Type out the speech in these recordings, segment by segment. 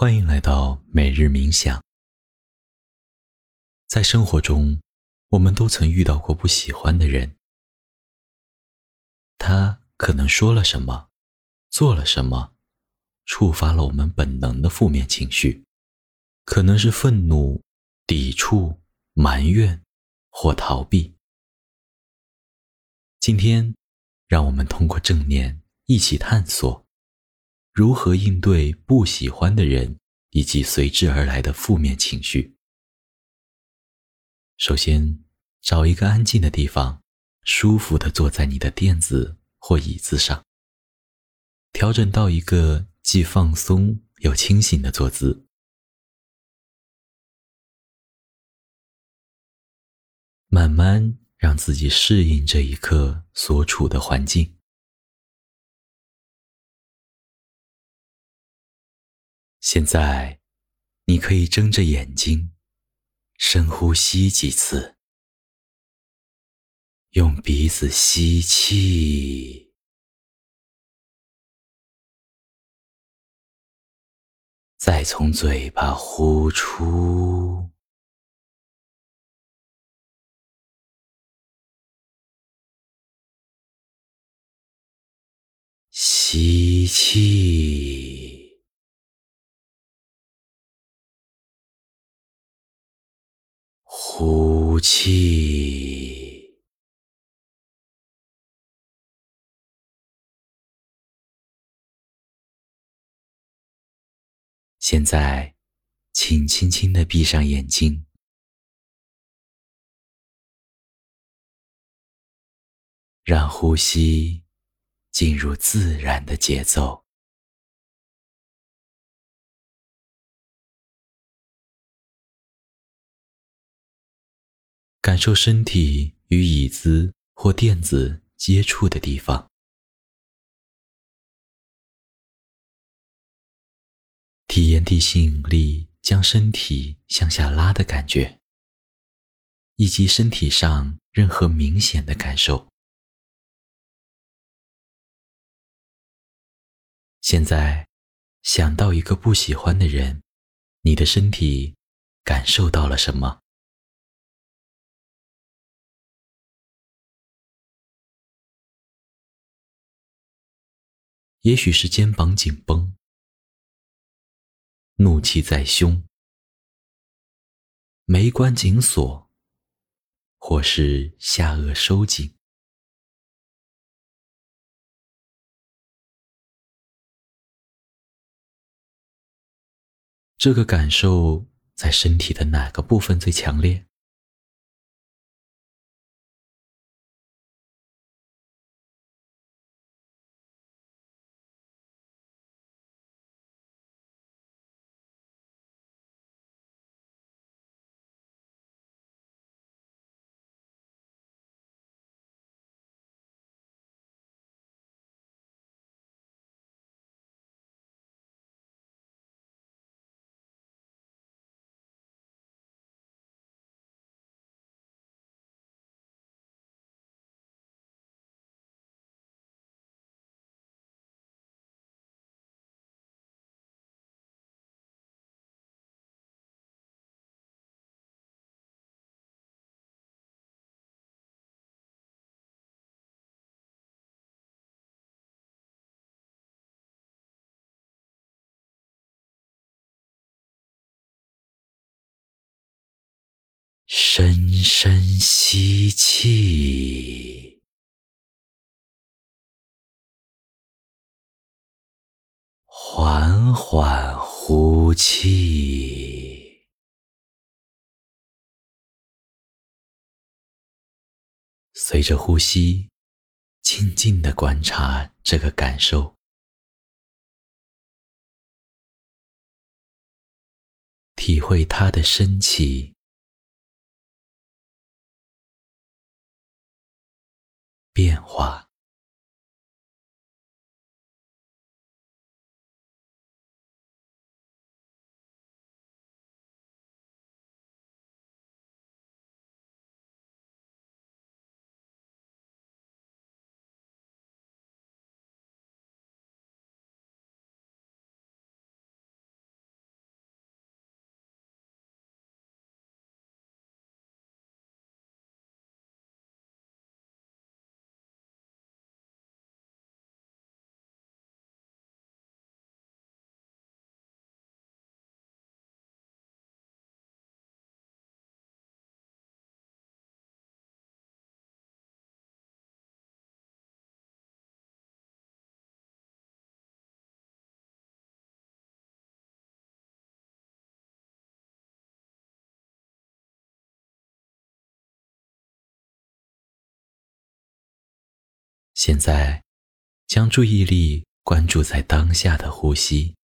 欢迎来到每日冥想。在生活中，我们都曾遇到过不喜欢的人，他可能说了什么，做了什么，触发了我们本能的负面情绪，可能是愤怒、抵触、埋怨或逃避。今天，让我们通过正念一起探索。如何应对不喜欢的人以及随之而来的负面情绪？首先，找一个安静的地方，舒服的坐在你的垫子或椅子上，调整到一个既放松又清醒的坐姿，慢慢让自己适应这一刻所处的环境。现在，你可以睁着眼睛，深呼吸几次，用鼻子吸气，再从嘴巴呼出，吸气。呼气，现在，请轻轻的闭上眼睛，让呼吸进入自然的节奏。感受身体与椅子或垫子接触的地方，体验地心引力将身体向下拉的感觉，以及身体上任何明显的感受。现在，想到一个不喜欢的人，你的身体感受到了什么？也许是肩膀紧绷、怒气在胸、眉关紧锁，或是下颚收紧。这个感受在身体的哪个部分最强烈？深深吸气，缓缓呼气，随着呼吸，静静的观察这个感受，体会它的升起。变化。现在，将注意力关注在当下的呼吸，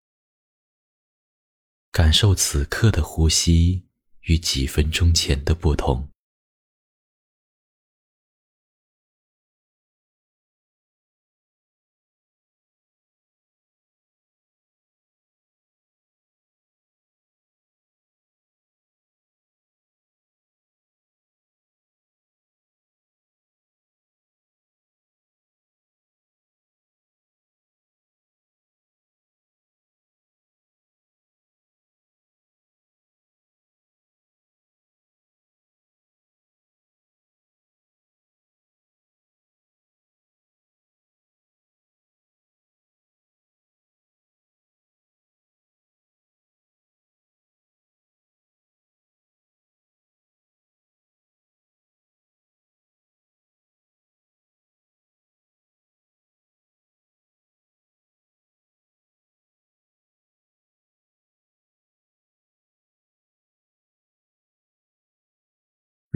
感受此刻的呼吸与几分钟前的不同。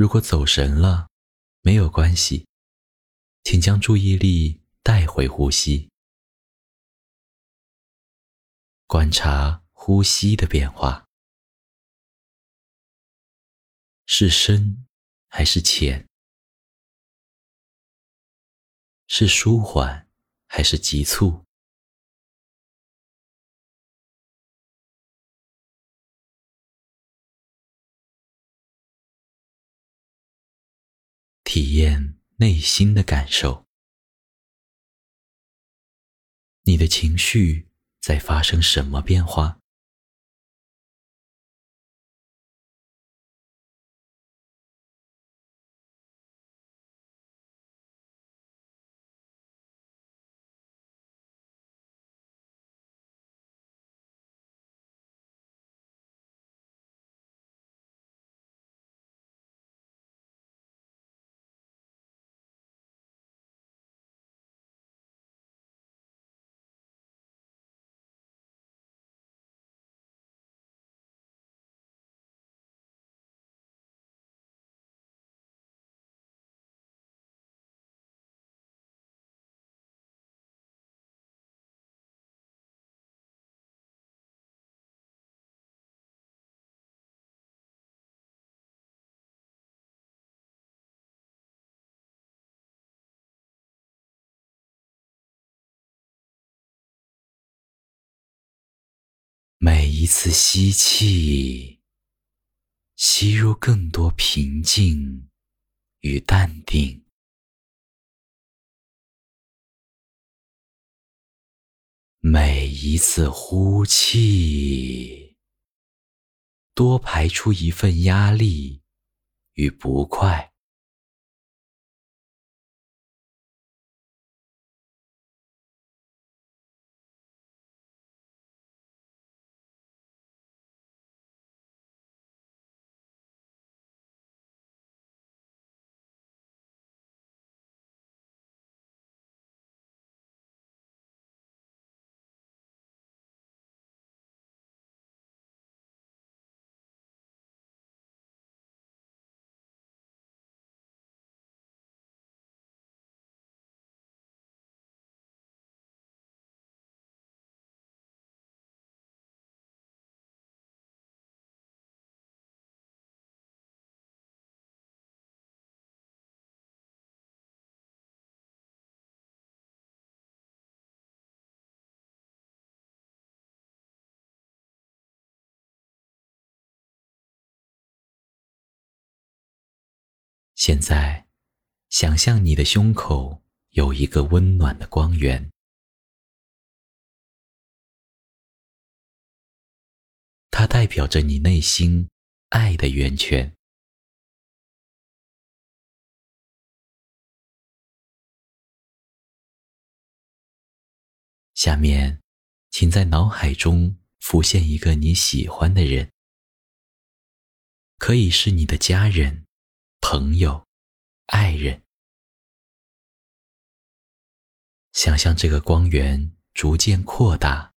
如果走神了，没有关系，请将注意力带回呼吸，观察呼吸的变化，是深还是浅？是舒缓还是急促？体验内心的感受，你的情绪在发生什么变化？每一次吸气，吸入更多平静与淡定；每一次呼气，多排出一份压力与不快。现在，想象你的胸口有一个温暖的光源，它代表着你内心爱的源泉。下面，请在脑海中浮现一个你喜欢的人，可以是你的家人。朋友、爱人，想象这个光源逐渐扩大，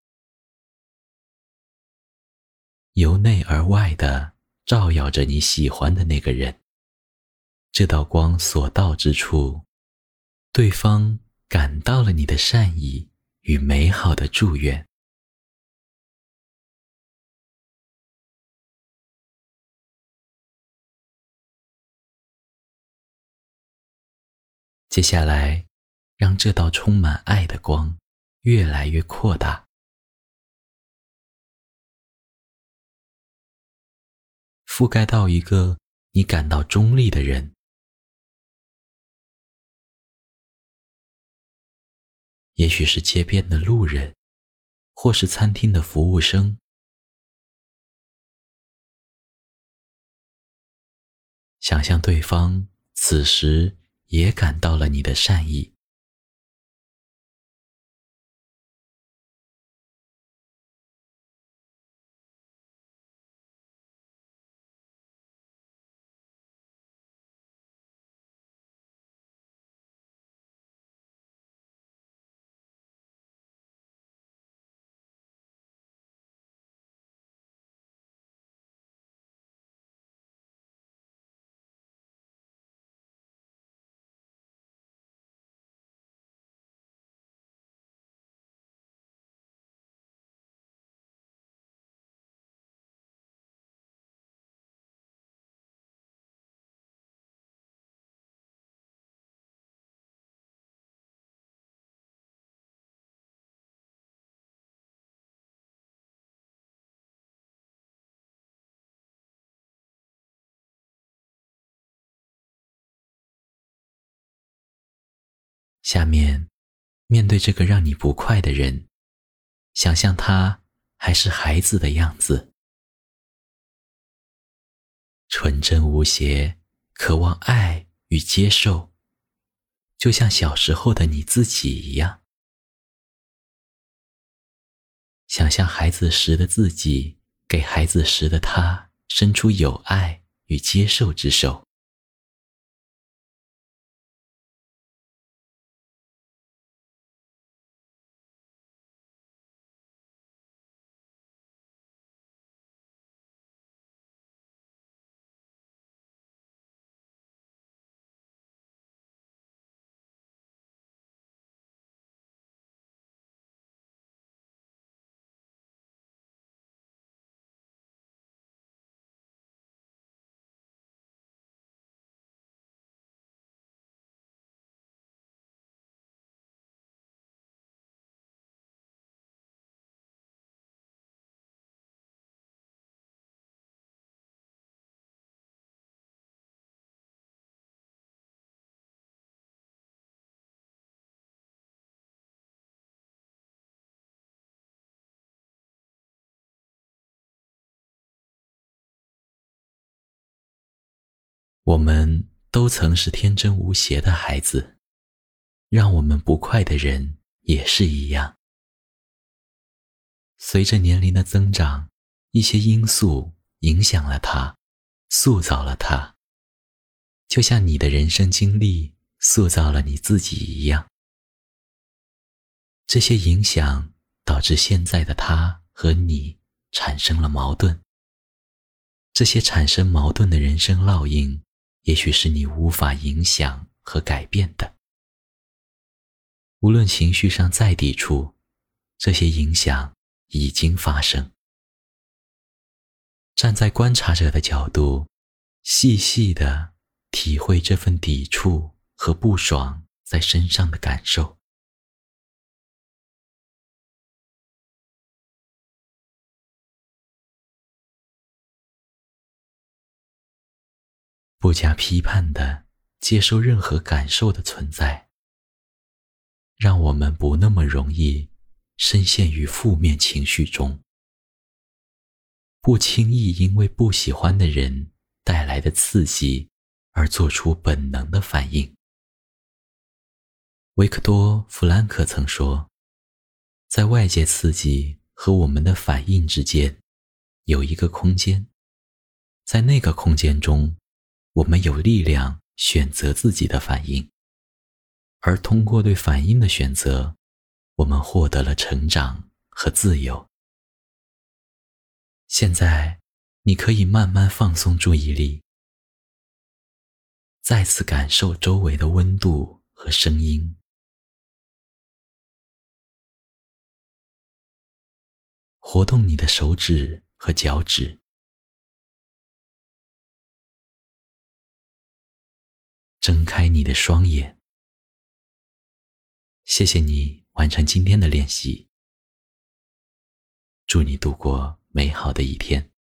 由内而外的照耀着你喜欢的那个人。这道光所到之处，对方感到了你的善意与美好的祝愿。接下来，让这道充满爱的光越来越扩大，覆盖到一个你感到中立的人，也许是街边的路人，或是餐厅的服务生。想象对方此时。也感到了你的善意。下面，面对这个让你不快的人，想象他还是孩子的样子，纯真无邪，渴望爱与接受，就像小时候的你自己一样。想象孩子时的自己，给孩子时的他伸出有爱与接受之手。我们都曾是天真无邪的孩子，让我们不快的人也是一样。随着年龄的增长，一些因素影响了他，塑造了他，就像你的人生经历塑造了你自己一样。这些影响导致现在的他和你产生了矛盾。这些产生矛盾的人生烙印。也许是你无法影响和改变的。无论情绪上再抵触，这些影响已经发生。站在观察者的角度，细细的体会这份抵触和不爽在身上的感受。不加批判的接受任何感受的存在，让我们不那么容易深陷于负面情绪中，不轻易因为不喜欢的人带来的刺激而做出本能的反应。维克多·弗兰克曾说，在外界刺激和我们的反应之间，有一个空间，在那个空间中。我们有力量选择自己的反应。而通过对反应的选择我们获得了成长和自由。现在你可以慢慢放松注意力再次感受周围的温度和声音。活动你的手指和脚趾睁开你的双眼。谢谢你完成今天的练习，祝你度过美好的一天。